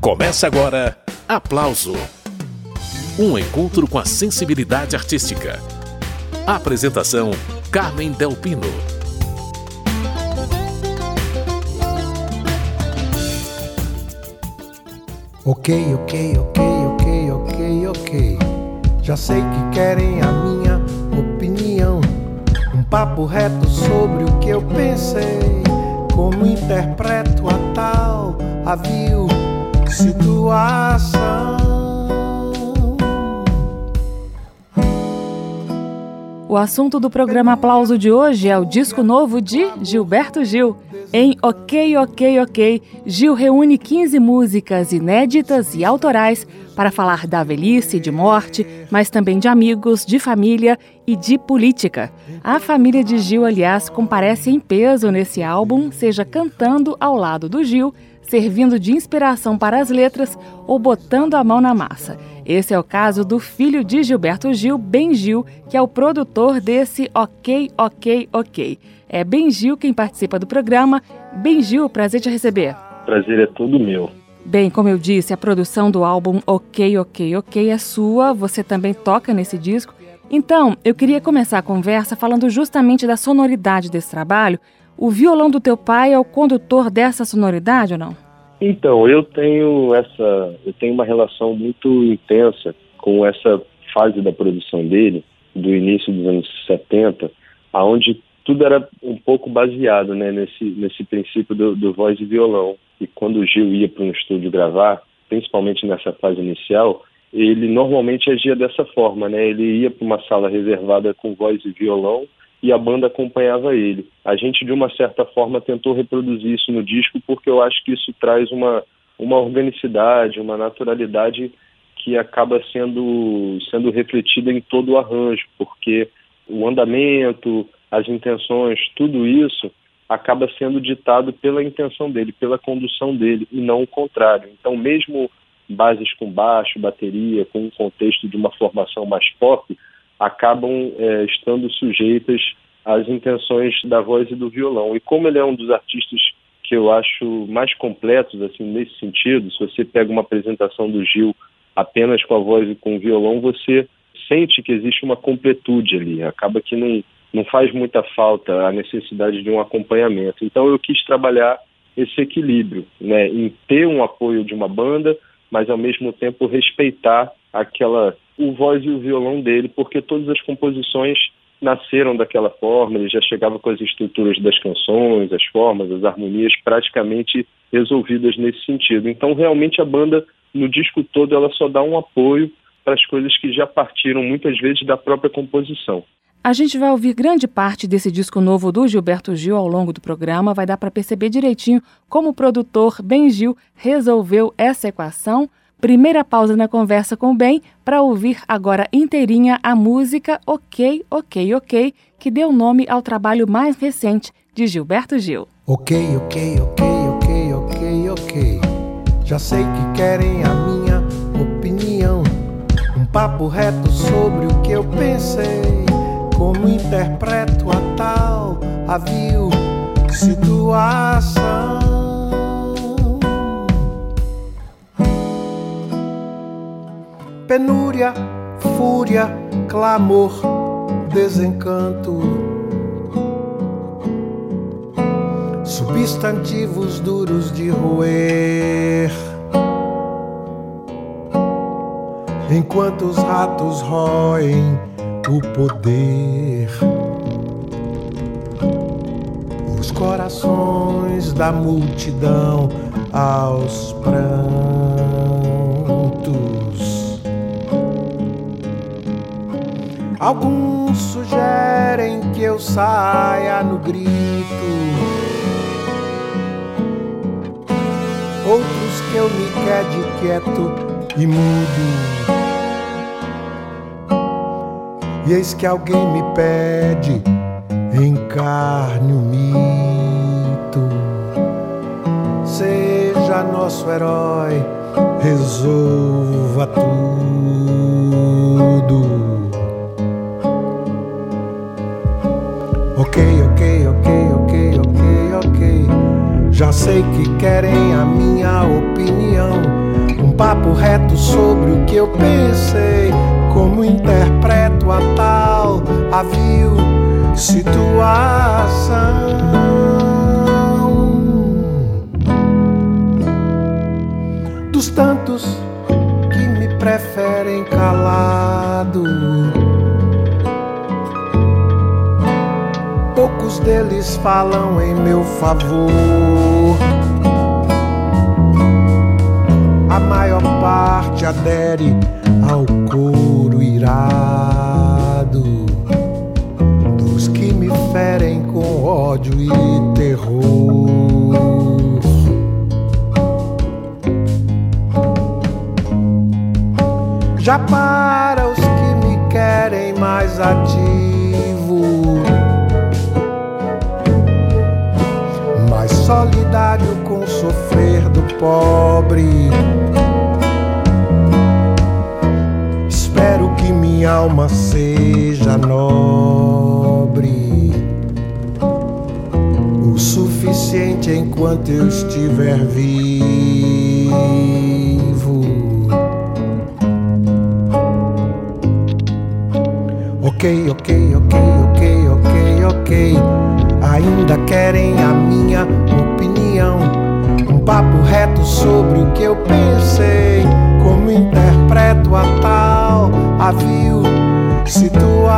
Começa agora Aplauso Um encontro com a sensibilidade artística. Apresentação: Carmen Delpino. Ok, ok, ok, ok, ok, ok. Já sei que querem a minha opinião. Um papo reto sobre o que eu pensei. Como interpreto a tal a vil situação. O assunto do programa Aplauso de hoje é o disco novo de Gilberto Gil. Em Ok, Ok, Ok, Gil reúne 15 músicas inéditas e autorais para falar da velhice de morte, mas também de amigos, de família e de política. A família de Gil, aliás, comparece em peso nesse álbum, seja cantando ao lado do Gil, servindo de inspiração para as letras ou botando a mão na massa. Esse é o caso do filho de Gilberto Gil, Ben Gil, que é o produtor desse Ok, Ok, Ok. É Ben Gil quem participa do programa. Ben Gil, prazer te receber. Prazer é todo meu. Bem, como eu disse, a produção do álbum Ok, Ok, Ok é sua, você também toca nesse disco. Então, eu queria começar a conversa falando justamente da sonoridade desse trabalho, o violão do teu pai é o condutor dessa sonoridade ou não? Então, eu tenho essa, eu tenho uma relação muito intensa com essa fase da produção dele, do início dos anos 70, aonde tudo era um pouco baseado né, nesse, nesse princípio do, do voz e violão. E quando o Gil ia para um estúdio gravar, principalmente nessa fase inicial, ele normalmente agia dessa forma, né? Ele ia para uma sala reservada com voz e violão e a banda acompanhava ele. A gente, de uma certa forma, tentou reproduzir isso no disco porque eu acho que isso traz uma, uma organicidade, uma naturalidade que acaba sendo, sendo refletida em todo o arranjo, porque o andamento, as intenções, tudo isso acaba sendo ditado pela intenção dele, pela condução dele, e não o contrário. Então, mesmo bases com baixo, bateria, com um contexto de uma formação mais pop, acabam é, estando sujeitas às intenções da voz e do violão. E como ele é um dos artistas que eu acho mais completos assim nesse sentido, se você pega uma apresentação do Gil apenas com a voz e com o violão, você sente que existe uma completude ali. Acaba que não, não faz muita falta a necessidade de um acompanhamento. Então eu quis trabalhar esse equilíbrio, né, em ter um apoio de uma banda, mas ao mesmo tempo respeitar aquela o voz e o violão dele, porque todas as composições nasceram daquela forma, ele já chegava com as estruturas das canções, as formas, as harmonias praticamente resolvidas nesse sentido. Então, realmente a banda no disco todo ela só dá um apoio para as coisas que já partiram muitas vezes da própria composição. A gente vai ouvir grande parte desse disco novo do Gilberto Gil ao longo do programa, vai dar para perceber direitinho como o produtor Ben Gil resolveu essa equação Primeira pausa na conversa com o Ben para ouvir agora inteirinha a música Ok, Ok, Ok, que deu nome ao trabalho mais recente de Gilberto Gil. Ok, ok, ok, ok, ok, ok. Já sei que querem a minha opinião. Um papo reto sobre o que eu pensei. Como interpreto a tal, a vil situação. Penúria, fúria, clamor, desencanto. Substantivos duros de roer. Enquanto os ratos roem o poder, os corações da multidão aos prantos. Alguns sugerem que eu saia no grito, outros que eu me quede quieto e mudo. E eis que alguém me pede, encarne o mito, seja nosso herói, resolva tudo. Ok, ok, ok, ok, ok, ok. Já sei que querem a minha opinião. papo reto sobre o que eu pensei. Como interpreto a tal avio situação. dos tantos que me preferem calado. Poucos deles falam em meu favor. A maior parte adere ao coro irado dos que me ferem com ódio e terror. já para os que me querem mais ativo, solidário com o sofrer do pobre. Espero que minha alma seja nobre. O suficiente enquanto eu estiver vivo. ok, ok, ok, ok, ok, ok. Ainda querem a minha opinião. Um papo reto sobre o que eu pensei. Como interpreto a tal avio situação.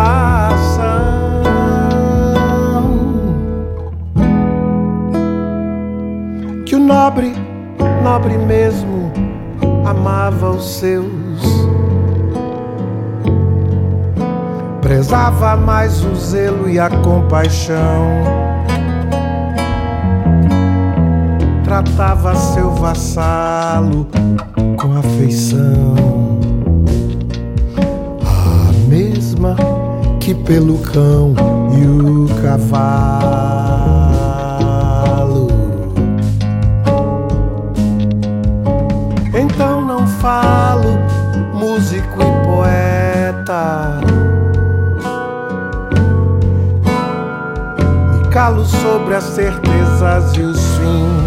Que o nobre, nobre mesmo, amava os seus prezava mais o zelo e a compaixão. Tratava seu vassalo com afeição, a mesma que pelo cão e o cavalo. Então não falo, músico e poeta calo sobre as certezas e os fins.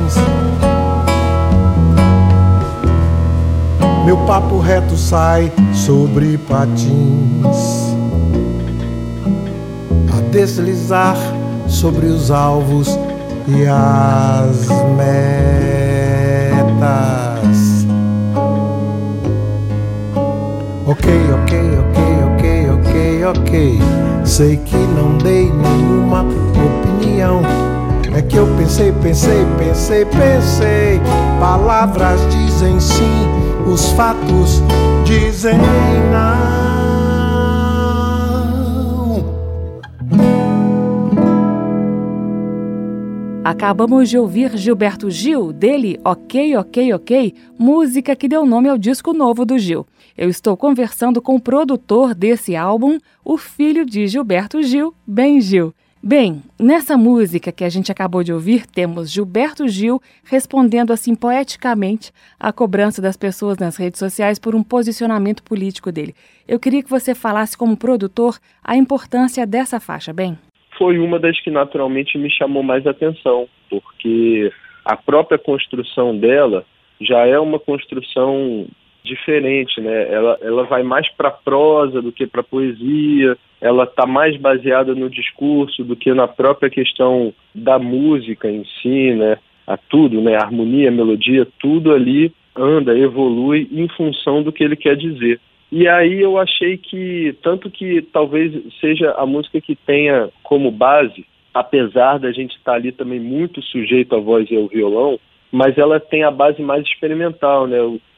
Meu papo reto sai sobre patins, a deslizar sobre os alvos e as metas. Ok, ok, ok, ok, ok, ok. Sei que não dei nenhuma opinião. É que eu pensei, pensei, pensei, pensei. Palavras dizem sim, os fatos dizem não. Acabamos de ouvir Gilberto Gil, dele Ok, Ok, Ok, música que deu nome ao disco novo do Gil. Eu estou conversando com o produtor desse álbum, o filho de Gilberto Gil, Ben Gil. Bem, nessa música que a gente acabou de ouvir, temos Gilberto Gil respondendo assim poeticamente à cobrança das pessoas nas redes sociais por um posicionamento político dele. Eu queria que você falasse, como produtor, a importância dessa faixa, bem foi uma das que naturalmente me chamou mais atenção, porque a própria construção dela já é uma construção diferente, né? Ela, ela vai mais para prosa do que para poesia, ela está mais baseada no discurso do que na própria questão da música em si, né? A tudo, né? A harmonia, a melodia, tudo ali anda, evolui em função do que ele quer dizer. E aí eu achei que, tanto que talvez seja a música que tenha como base, apesar da gente estar tá ali também muito sujeito à voz e ao violão, mas ela tem a base mais experimental, né?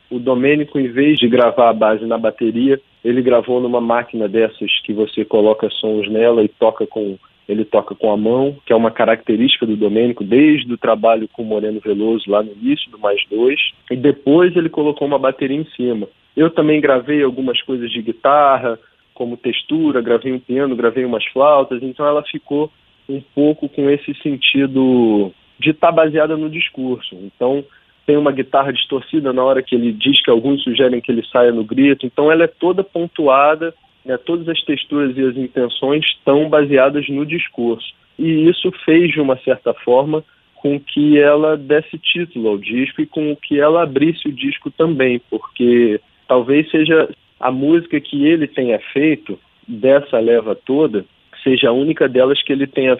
O, Domênico, em vez de gravar a base na bateria, ele gravou numa máquina dessas que você coloca sons nela e toca com ele toca com a mão, que é uma característica do Domênico desde o trabalho com Moreno Veloso lá no início do Mais Dois, e depois ele colocou uma bateria em cima. Eu também gravei algumas coisas de guitarra, como textura, gravei um piano, gravei umas flautas, então ela ficou um pouco com esse sentido de estar tá baseada no discurso. Então, tem uma guitarra distorcida na hora que ele diz que alguns sugerem que ele saia no grito, então ela é toda pontuada, né, todas as texturas e as intenções estão baseadas no discurso. E isso fez, de uma certa forma, com que ela desse título ao disco e com que ela abrisse o disco também, porque talvez seja a música que ele tenha feito dessa leva toda seja a única delas que ele tenha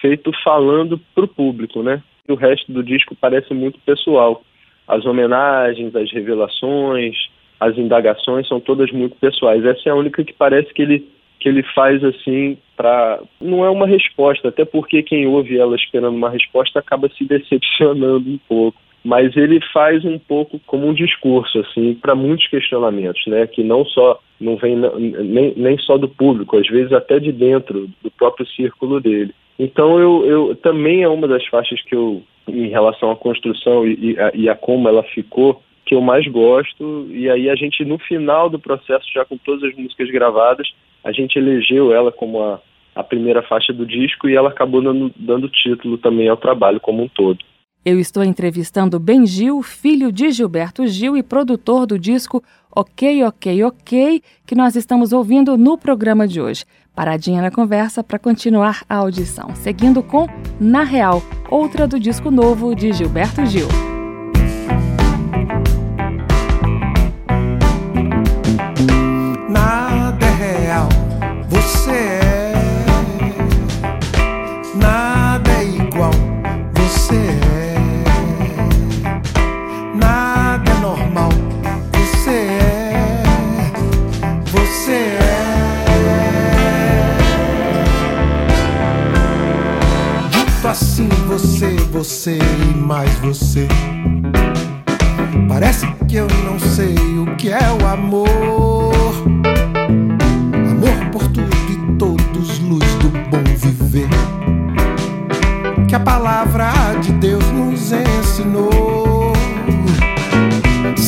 feito falando para o público, né? o resto do disco parece muito pessoal. As homenagens, as revelações, as indagações são todas muito pessoais. Essa é a única que parece que ele que ele faz assim para não é uma resposta, até porque quem ouve ela esperando uma resposta acaba se decepcionando um pouco. Mas ele faz um pouco como um discurso assim para muitos questionamentos, né? Que não só não vem nem, nem só do público, às vezes até de dentro do próprio círculo dele. Então eu, eu também é uma das faixas que eu, em relação à construção e, e, a, e a como ela ficou, que eu mais gosto. E aí a gente, no final do processo, já com todas as músicas gravadas, a gente elegeu ela como a, a primeira faixa do disco e ela acabou dando, dando título também ao trabalho como um todo. Eu estou entrevistando Ben Gil, filho de Gilberto Gil e produtor do disco Ok, Ok, Ok, que nós estamos ouvindo no programa de hoje. Paradinha na conversa para continuar a audição, seguindo com Na Real, outra do disco novo de Gilberto Gil.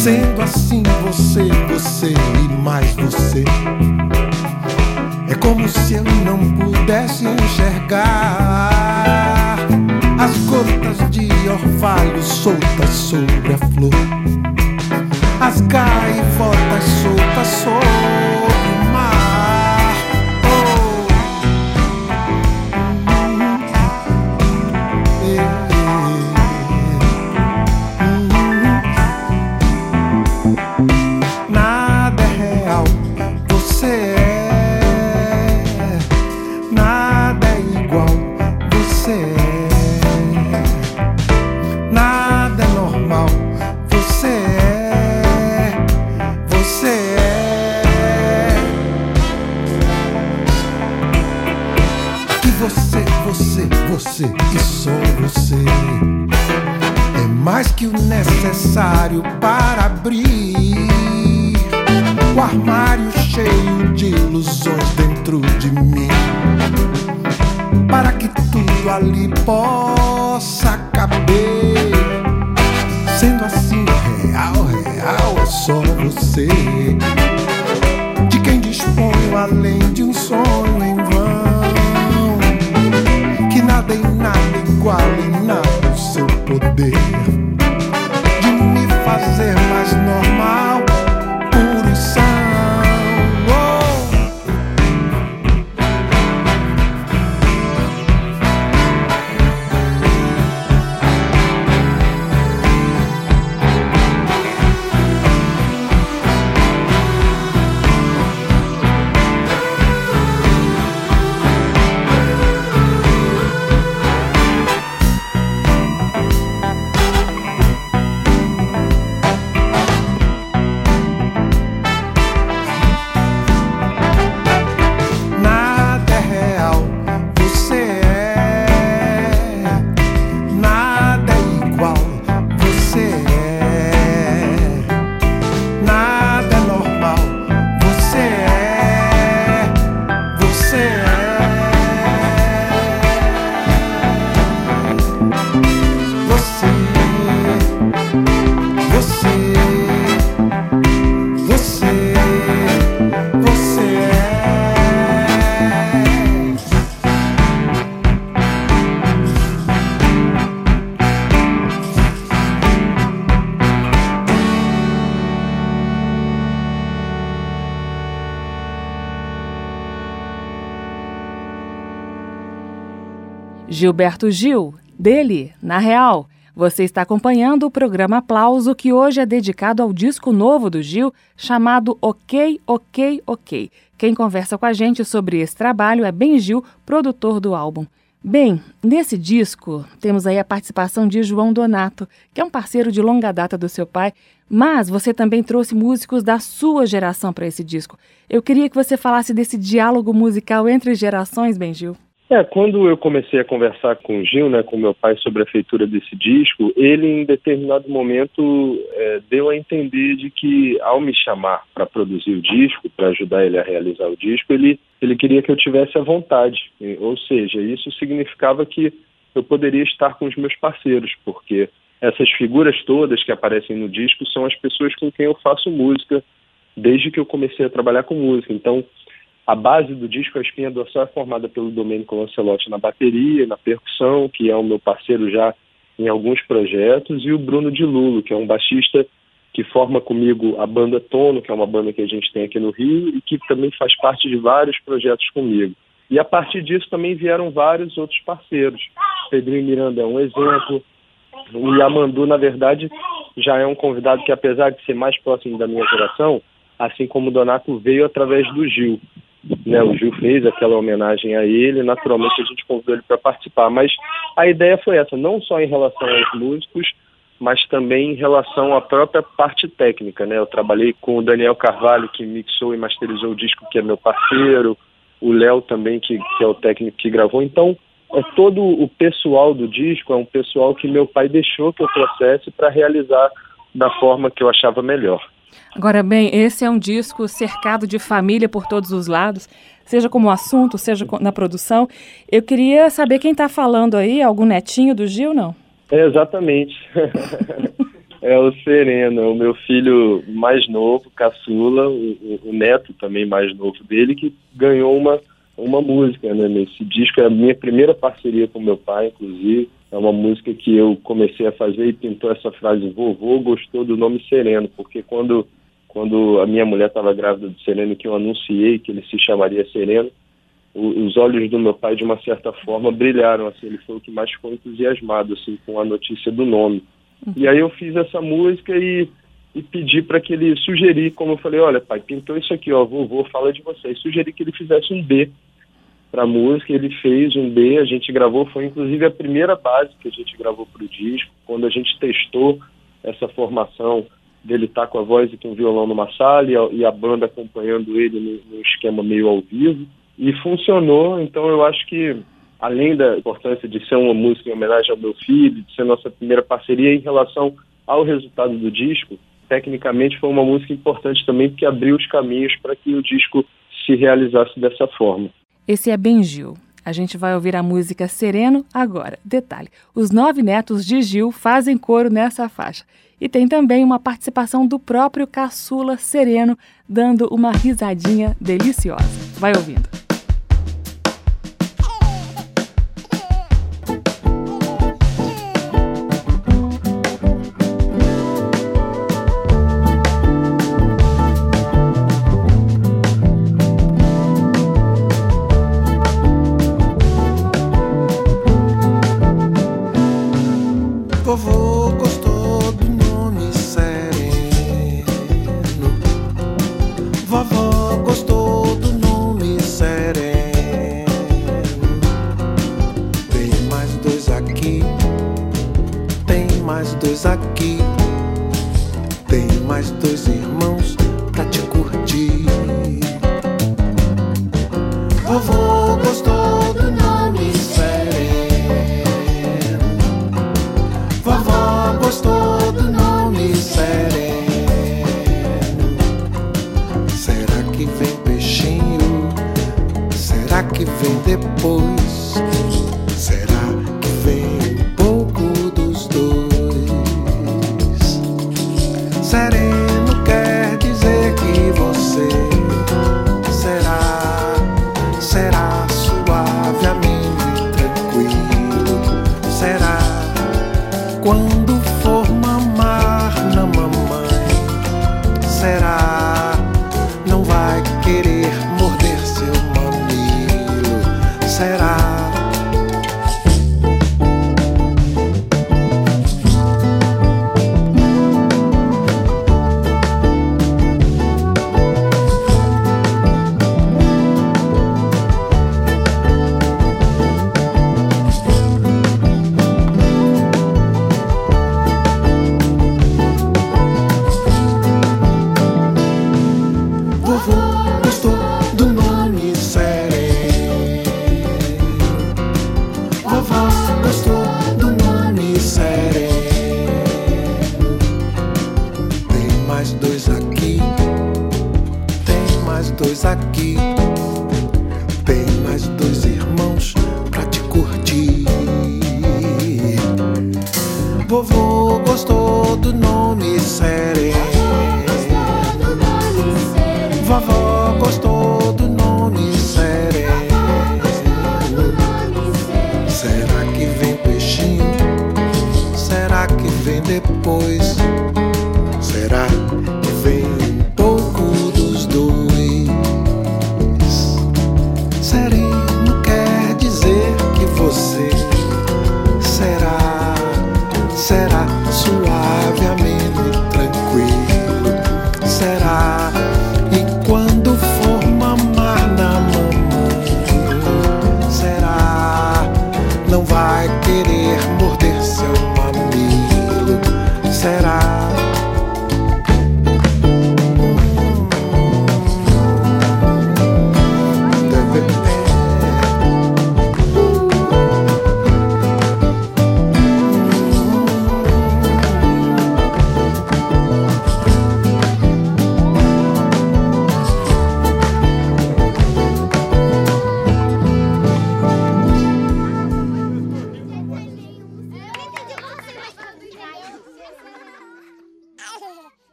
Sendo assim, você, você e mais você. É como se eu não pudesse enxergar as gotas de orvalho soltas sobre a flor, as gaivotas soltas sobre necessário para abrir o armário cheio de ilusões dentro de mim, para que tudo ali possa caber. Sendo assim, real, real é só você, de quem dispõe além de um sonho em vão, que nada e nada iguale nada o seu poder Gilberto Gil, dele, na real. Você está acompanhando o programa Aplauso, que hoje é dedicado ao disco novo do Gil, chamado Ok, Ok, Ok. Quem conversa com a gente sobre esse trabalho é Ben Gil, produtor do álbum. Bem, nesse disco temos aí a participação de João Donato, que é um parceiro de longa data do seu pai, mas você também trouxe músicos da sua geração para esse disco. Eu queria que você falasse desse diálogo musical entre gerações, Ben Gil. É, quando eu comecei a conversar com o Gil, né, com meu pai, sobre a feitura desse disco, ele em determinado momento é, deu a entender de que ao me chamar para produzir o disco, para ajudar ele a realizar o disco, ele, ele queria que eu tivesse a vontade. Ou seja, isso significava que eu poderia estar com os meus parceiros, porque essas figuras todas que aparecem no disco são as pessoas com quem eu faço música desde que eu comecei a trabalhar com música. Então, a base do disco, a espinha dorsal, é formada pelo Domênico Lancelotti na bateria, na percussão, que é o meu parceiro já em alguns projetos, e o Bruno de Lulo, que é um baixista que forma comigo a banda Tono, que é uma banda que a gente tem aqui no Rio, e que também faz parte de vários projetos comigo. E a partir disso também vieram vários outros parceiros. Pedrinho Miranda é um exemplo. O Yamandu, na verdade, já é um convidado que, apesar de ser mais próximo da minha geração, assim como o Donato veio através do Gil né, o Gil fez aquela homenagem a ele, naturalmente a gente convidou ele para participar. Mas a ideia foi essa, não só em relação aos músicos, mas também em relação à própria parte técnica. Né? Eu trabalhei com o Daniel Carvalho, que mixou e masterizou o disco, que é meu parceiro, o Léo também, que, que é o técnico que gravou. Então, é todo o pessoal do disco, é um pessoal que meu pai deixou que eu trouxesse para realizar da forma que eu achava melhor. Agora bem, esse é um disco cercado de família por todos os lados, seja como assunto, seja na produção. Eu queria saber quem está falando aí, algum netinho do Gil, não? É, exatamente. é o Sereno, é o meu filho mais novo, caçula, o, o, neto também mais novo dele, que ganhou uma, uma música né, nesse disco. É a minha primeira parceria com meu pai, inclusive. É uma música que eu comecei a fazer e pintou essa frase: vovô gostou do nome Sereno, porque quando, quando a minha mulher estava grávida do Sereno, que eu anunciei que ele se chamaria Sereno, o, os olhos do meu pai, de uma certa forma, brilharam. Assim, ele foi o que mais ficou entusiasmado assim, com a notícia do nome. E aí eu fiz essa música e, e pedi para que ele sugerir, como eu falei: olha, pai, pintou isso aqui, ó, vovô fala de você. E sugeri que ele fizesse um B para música, ele fez um B, a gente gravou, foi inclusive a primeira base que a gente gravou para o disco, quando a gente testou essa formação dele estar tá com a voz e com o violão numa sala e a, e a banda acompanhando ele no, esquema meio ao vivo. E funcionou, então eu acho que, além da importância de ser uma música em homenagem ao meu filho, de ser nossa primeira parceria em relação ao resultado do disco, tecnicamente foi uma música importante também, porque abriu os caminhos para que o disco se realizasse dessa forma. Esse é Ben Gil. A gente vai ouvir a música Sereno agora. Detalhe: os nove netos de Gil fazem coro nessa faixa. E tem também uma participação do próprio caçula Sereno, dando uma risadinha deliciosa. Vai ouvindo. sereno quer dizer que você Será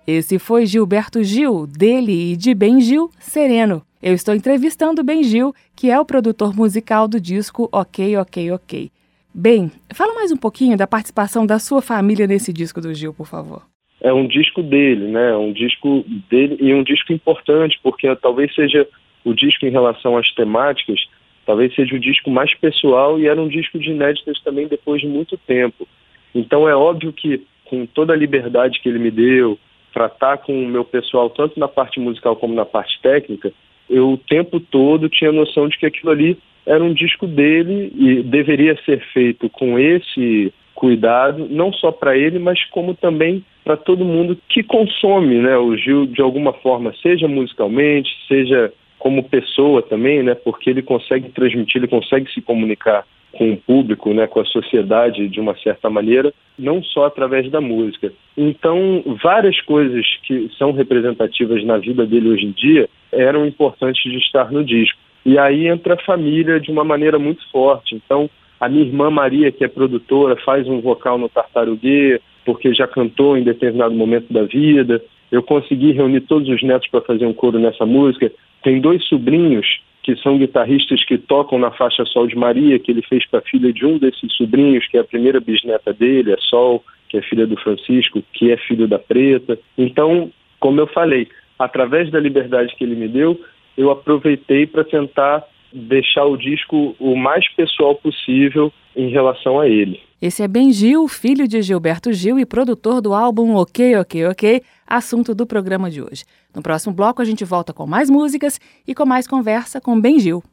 Esse foi Gilberto Gil, dele e de Ben Gil, Sereno. Eu estou entrevistando Ben Gil, que é o produtor musical do disco Ok, Ok, Ok. Bem, fala mais um pouquinho da participação da sua família nesse disco do Gil, por favor. É um disco dele, né? Um disco dele e um disco importante, porque talvez seja o disco em relação às temáticas, talvez seja o disco mais pessoal e era um disco de inéditas também depois de muito tempo. Então é óbvio que com toda a liberdade que ele me deu, tratar com o meu pessoal, tanto na parte musical como na parte técnica, eu o tempo todo tinha noção de que aquilo ali era um disco dele e deveria ser feito com esse cuidado, não só para ele, mas como também para todo mundo que consome né, o Gil de alguma forma, seja musicalmente, seja como pessoa também, né, porque ele consegue transmitir, ele consegue se comunicar com o público, né, com a sociedade de uma certa maneira, não só através da música. Então, várias coisas que são representativas na vida dele hoje em dia eram importantes de estar no disco. E aí entra a família de uma maneira muito forte. Então, a minha irmã Maria, que é produtora, faz um vocal no Tartaruguê, porque já cantou em determinado momento da vida. Eu consegui reunir todos os netos para fazer um coro nessa música. Tem dois sobrinhos que são guitarristas que tocam na faixa Sol de Maria, que ele fez para a filha de um desses sobrinhos, que é a primeira bisneta dele, a Sol, que é filha do Francisco, que é filho da Preta. Então, como eu falei, através da liberdade que ele me deu, eu aproveitei para tentar deixar o disco o mais pessoal possível em relação a ele. Esse é Ben Gil, filho de Gilberto Gil e produtor do álbum Ok, Ok, Ok, assunto do programa de hoje. No próximo bloco a gente volta com mais músicas e com mais conversa com Ben Gil.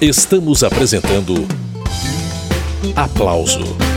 Estamos apresentando Aplauso